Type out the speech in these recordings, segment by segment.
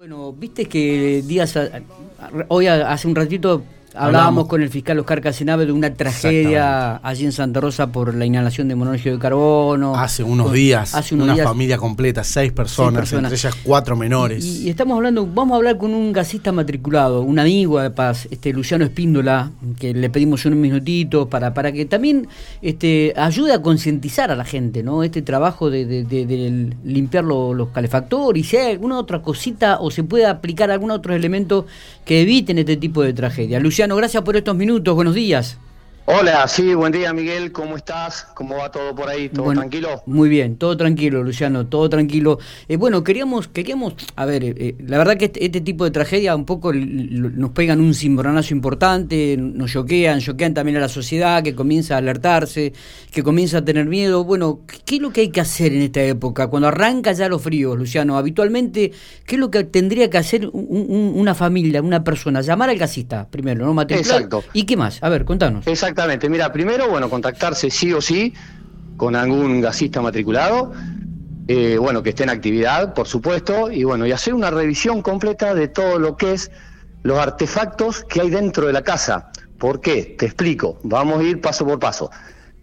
Bueno, viste que días hoy hace un ratito Hablábamos con el fiscal Oscar Casenave de una tragedia allí en Santa Rosa por la inhalación de monóxido de carbono. Hace unos días, hace una familia completa, seis personas, entre ellas cuatro menores. Y, estamos hablando, vamos a hablar con un gasista matriculado, un amigo de paz, este Luciano Espíndola, que le pedimos unos minutitos para, para que también este, ayude a concientizar a la gente, ¿no? Este trabajo de, limpiar los calefactores y si hay alguna otra cosita o se puede aplicar algún otro elemento que eviten este tipo de tragedia. Luciano, gracias por estos minutos. Buenos días. Hola, sí, buen día Miguel, ¿cómo estás? ¿Cómo va todo por ahí? ¿Todo tranquilo? Muy bien, todo tranquilo, Luciano, todo tranquilo. Eh, bueno, queríamos, queríamos, a ver, eh, eh, la verdad que este, este, tipo de tragedia un poco nos pegan un cimbronazo importante, nos choquean, choquean también a la sociedad que comienza a alertarse, que comienza a tener miedo. Bueno, ¿qué es lo que hay que hacer en esta época? Cuando arranca ya los fríos, Luciano, habitualmente, ¿qué es lo que tendría que hacer una familia, una persona? Llamar al gasista primero, ¿no? Exacto. ¿Y qué más? A ver, contanos. Exacto. Exactamente, mira, primero, bueno, contactarse sí o sí con algún gasista matriculado, eh, bueno, que esté en actividad, por supuesto, y bueno, y hacer una revisión completa de todo lo que es los artefactos que hay dentro de la casa. ¿Por qué? Te explico, vamos a ir paso por paso.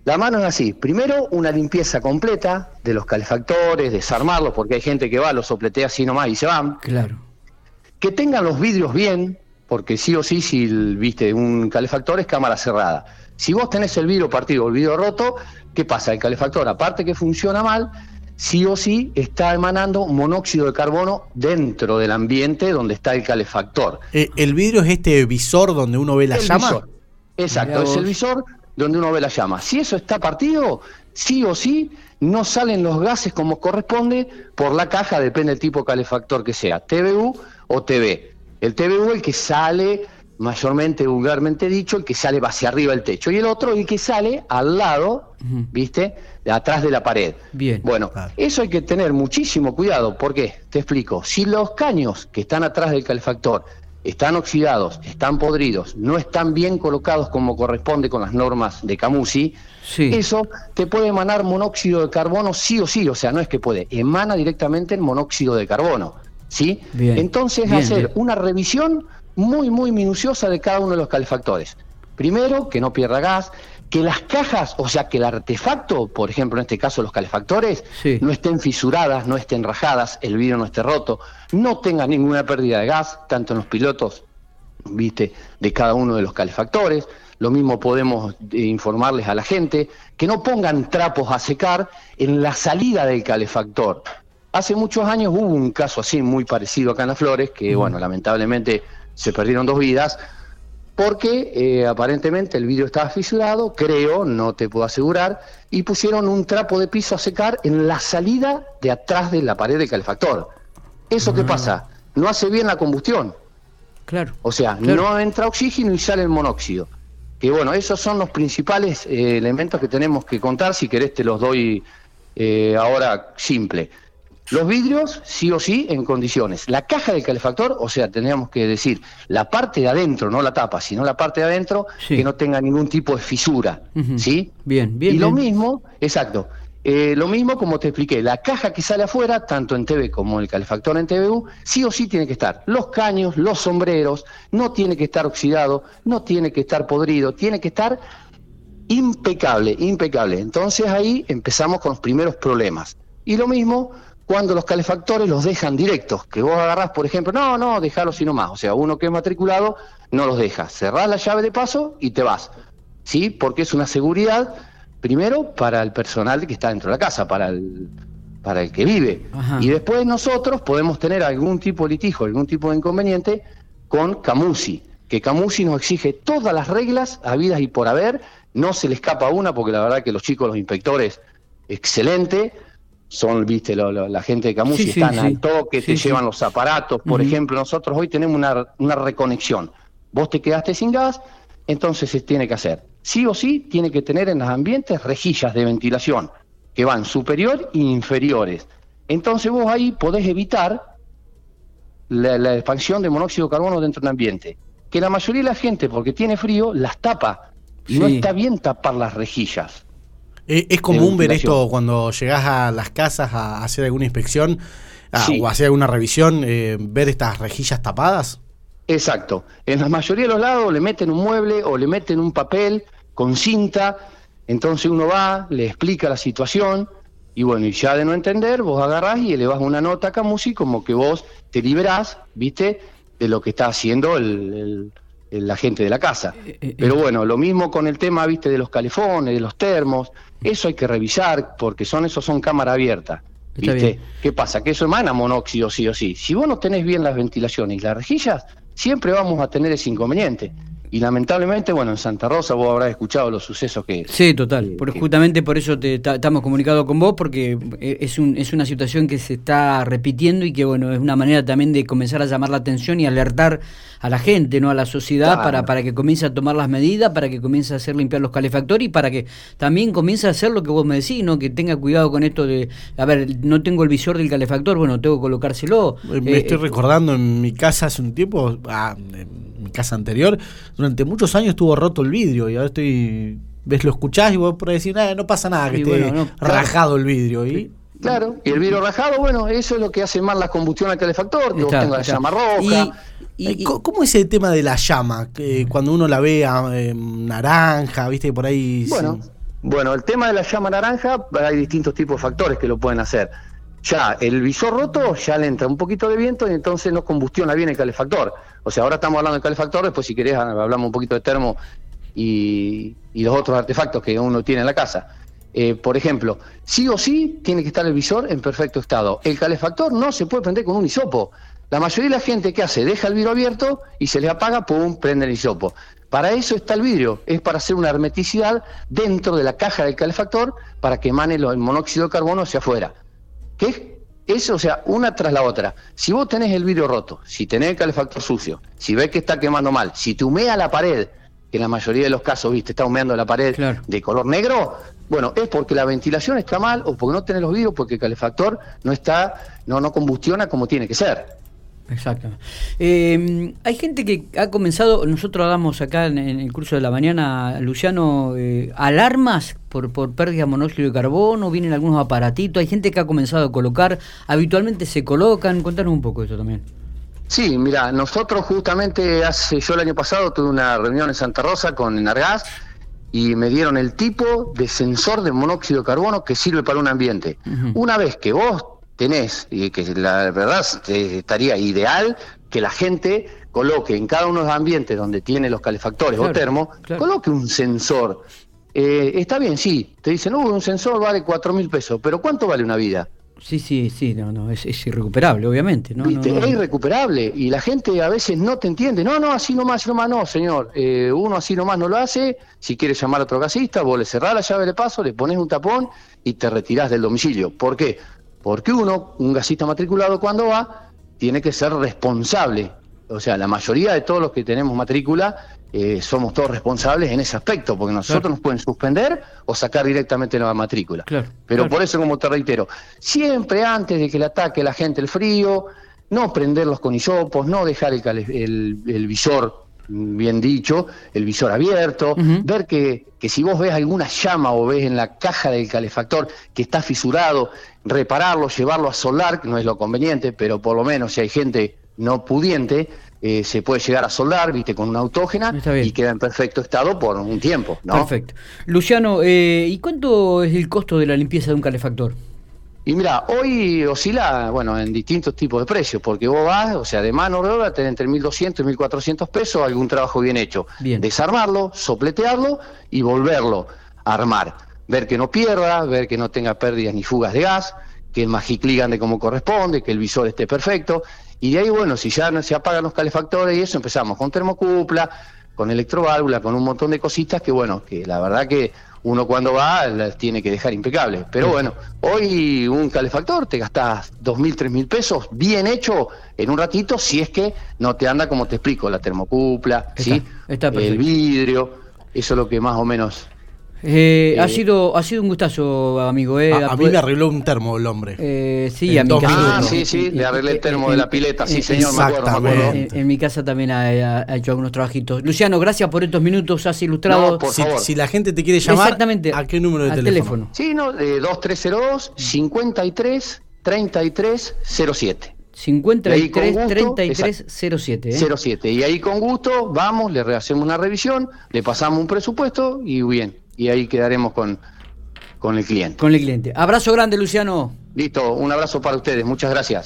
La mano es así, primero una limpieza completa de los calefactores, desarmarlos, porque hay gente que va, los sopletea así nomás y se van. Claro. Que tengan los vidrios bien, porque sí o sí, si viste un calefactor es cámara cerrada. Si vos tenés el vidrio partido o el vidrio roto, ¿qué pasa? El calefactor, aparte que funciona mal, sí o sí está emanando monóxido de carbono dentro del ambiente donde está el calefactor. Eh, ¿El vidrio es este visor donde uno ve la llama? Exacto, es el visor donde uno ve la llama. Si eso está partido, sí o sí no salen los gases como corresponde por la caja, depende del tipo de calefactor que sea, TBU o TB. El TBU el que sale mayormente vulgarmente dicho, el que sale hacia arriba del techo, y el otro el que sale al lado, ¿viste? De atrás de la pared. Bien. Bueno, eso hay que tener muchísimo cuidado, ¿por qué? Te explico. Si los caños que están atrás del calefactor están oxidados, están podridos, no están bien colocados como corresponde con las normas de Camusi, eso te puede emanar monóxido de carbono sí o sí, o sea, no es que puede, emana directamente el monóxido de carbono. ¿sí? Entonces, hacer una revisión muy, muy minuciosa de cada uno de los calefactores. Primero, que no pierda gas, que las cajas, o sea, que el artefacto, por ejemplo, en este caso los calefactores, no estén fisuradas, no estén rajadas, el vidrio no esté roto, no tenga ninguna pérdida de gas, tanto en los pilotos, viste, de cada uno de los calefactores. Lo mismo podemos eh, informarles a la gente que no pongan trapos a secar en la salida del calefactor. Hace muchos años hubo un caso así muy parecido acá en Las Flores, que bueno, lamentablemente se perdieron dos vidas, porque eh, aparentemente el vidrio estaba fisurado, creo, no te puedo asegurar, y pusieron un trapo de piso a secar en la salida de atrás de la pared del calefactor. ¿Eso qué ah. pasa? No hace bien la combustión. Claro. O sea, no entra oxígeno y sale el monóxido. Que bueno, esos son los principales eh, elementos que tenemos que contar. Si querés, te los doy eh, ahora simple. Los vidrios, sí o sí, en condiciones. La caja del calefactor, o sea, tendríamos que decir, la parte de adentro, no la tapa, sino la parte de adentro, que no tenga ningún tipo de fisura. ¿Sí? Bien, bien. Y lo mismo, exacto. Eh, lo mismo como te expliqué, la caja que sale afuera, tanto en TV como el calefactor en TVU, sí o sí tiene que estar. Los caños, los sombreros, no tiene que estar oxidado, no tiene que estar podrido, tiene que estar impecable, impecable. Entonces ahí empezamos con los primeros problemas. Y lo mismo cuando los calefactores los dejan directos, que vos agarrás, por ejemplo, no, no, déjalo sino más, o sea, uno que es matriculado no los deja, cerrás la llave de paso y te vas, ¿sí? Porque es una seguridad, primero, para el personal que está dentro de la casa, para el, para el que vive, y después nosotros podemos tener algún tipo de litigio, algún tipo de inconveniente con Camusi, que Camusi nos exige todas las reglas habidas y por haber, no se le escapa una, porque la verdad que los chicos, los inspectores, excelente, son, viste, la gente de Camus están al toque, te llevan los aparatos. Por ejemplo, nosotros hoy tenemos una, una, reconexión. Vos te quedaste sin gas, entonces se tiene que hacer. Sí o sí, tiene que tener en los ambientes rejillas de ventilación, que van superior e inferiores. Entonces vos ahí podés evitar la, expansión de monóxido de carbono dentro del ambiente. Que la mayoría de la gente, porque tiene frío, las tapa. No está bien tapar las rejillas. Eh, ¿Es común ver esto cuando llegás a las casas a hacer alguna inspección? ah, o hacer alguna revisión, eh, ver estas rejillas tapadas. Exacto. En la mayoría de los lados le meten un mueble o le meten un papel con cinta, entonces uno va, le explica la situación y bueno, y ya de no entender, vos agarrás y le vas una nota a Camusi como que vos te liberás, ¿viste? De lo que está haciendo el, la gente de la casa. Eh, eh, Pero bueno, lo mismo con el tema, ¿viste? De los calefones, de los termos, eso hay que revisar porque son esos son cámara abierta. ¿Viste? ¿Qué pasa? Que eso emana monóxido sí o sí. Si vos no tenés bien las ventilaciones y las rejillas, siempre vamos a tener ese inconveniente. Y lamentablemente, bueno, en Santa Rosa vos habrás escuchado los sucesos que... Sí, total. justamente por eso te, estamos comunicados con vos, porque eh, es, un, es una situación que se está repitiendo y que, bueno, es una manera también de comenzar a llamar la atención y alertar a la gente, no a la sociedad, para, para que comience a tomar las medidas, para que comience a hacer limpiar los calefactores y para que también comience a hacer lo que vos me decís, ¿no? Que tenga cuidado con esto de, a ver, no tengo el visor del calefactor, bueno, tengo que colocárselo. Me eh, estoy recordando en mi casa hace un tiempo, ah, mi casa anterior, durante muchos años estuvo roto el vidrio y ahora estoy ves lo escuchás y vos por decir no pasa nada que esté rajado el vidrio y Claro, y el vidrio rajado, bueno, eso es lo que hace mal la combustión al calefactor, que vos tengas la llama roja. Y, ¿Cómo es el tema de la llama? Que cuando uno la ve eh, naranja, viste, por ahí... Bueno, bueno, el tema de la llama naranja, hay distintos tipos de factores que lo pueden hacer. Ya el visor roto, ya le entra un poquito de viento y entonces no combustiona bien el calefactor. O sea, ahora estamos hablando del calefactor, después si querés hablamos un poquito de termo y, los otros artefactos que uno tiene en la casa. Eh, por ejemplo, sí o sí tiene que estar el visor en perfecto estado. El calefactor no se puede prender con un hisopo. La mayoría de la gente que hace, deja el vidrio abierto y se le apaga, pum, prende el hisopo. Para eso está el vidrio, es para hacer una hermeticidad dentro de la caja del calefactor para que emane el monóxido de carbono hacia afuera. ¿Qué eso, o sea, una tras la otra. Si vos tenés el vidrio roto, si tenés el calefactor sucio, si ves que está quemando mal, si te humea la pared, que en la mayoría de los casos, viste, está humeando la pared de color negro, bueno, es porque la ventilación está mal o porque no tenés los vidrios, porque el calefactor no está, no, no combustiona como tiene que ser. Exacto. Eh, hay gente que ha comenzado, nosotros hagamos acá en, el curso de la mañana, Luciano, eh, alarmas por, por pérdida de monóxido de carbono, vienen algunos aparatitos, hay gente que ha comenzado a colocar, habitualmente se colocan, contanos un poco de esto también. Sí, mira, nosotros justamente hace, yo el año pasado tuve una reunión en Santa Rosa con Enargas y me dieron el tipo de sensor de monóxido de carbono que sirve para un ambiente. Una vez que vos tenés, y que la verdad estaría ideal que la gente coloque en cada uno de los ambientes donde tiene los calefactores o termo, coloque un sensor. Eh, está bien, sí, te dicen, uh, un sensor vale cuatro mil pesos, pero ¿cuánto vale una vida? Sí, sí, sí, no, no, es, irrecuperable, obviamente. ¿no? Es irrecuperable y la gente a veces no te entiende. No, no, así nomás, así nomás, no, señor. Eh, uno así nomás no lo hace. Si quieres llamar a otro gasista, vos le cerrás la llave de paso, le pones un tapón y te retirás del domicilio. ¿Por qué? Porque uno, un gasista matriculado cuando va, tiene que ser responsable. O sea, la mayoría de todos los que tenemos matrícula eh, somos todos responsables en ese aspecto, porque nosotros nos pueden suspender o sacar directamente la matrícula. Pero por eso, como te reitero, siempre antes de que le ataque la gente el frío, no prenderlos con hisopos, no dejar el, visor, bien dicho, el visor abierto, ver que, que si vos ves alguna llama o ves en la caja del calefactor que está fisurado, repararlo, llevarlo a solar, que no es lo conveniente, pero por lo menos si hay gente no pudiente, eh, se puede llegar a soldar, viste, con una autógena y queda en perfecto estado por un tiempo, ¿no? Perfecto. Luciano, eh, ¿y cuánto es el costo de la limpieza de un calefactor? Y mira, hoy oscila, bueno, en distintos tipos de precios, porque vos vas, o sea, de mano de obra, tenés entre 1.200 y 1.400 pesos algún trabajo bien hecho. Desarmarlo, sopletearlo y volverlo a armar. Ver que no pierda, ver que no tenga pérdidas ni fugas de gas, que el magiclí ande como corresponde, que el visor esté perfecto y de ahí, bueno, si ya no se apagan los calefactores y eso, empezamos con termocupla, con electroválvula, con un montón de cositas que, bueno, que la verdad que uno cuando va las tiene que dejar impecables. Pero bueno, hoy un calefactor te gastás dos mil, tres mil pesos bien hecho en un ratito si es que no te anda como te explico, la termocupla, ¿sí? el vidrio, eso es lo que más o menos eh, ha eh, sido ha sido un gustazo, amigo. Eh. A, mí me arregló un termo el hombre. Eh, sí, a mi casa. Ah, sí, sí, le arreglé el termo de la pileta. Sí, señor, me acuerdo, En, mi casa también ha, hecho algunos trabajitos. Luciano, gracias por estos minutos. Has ilustrado. por si, si, la gente te quiere llamar, ¿a qué número de teléfono? Sí, no, 2302 53 3307. 53 33 07. ¿eh? 07. Y ahí con gusto vamos, le hacemos una revisión, le pasamos un presupuesto y bien. Y ahí quedaremos con, con el cliente. Con el cliente. Abrazo grande, Luciano. Listo, un abrazo para ustedes. Muchas gracias.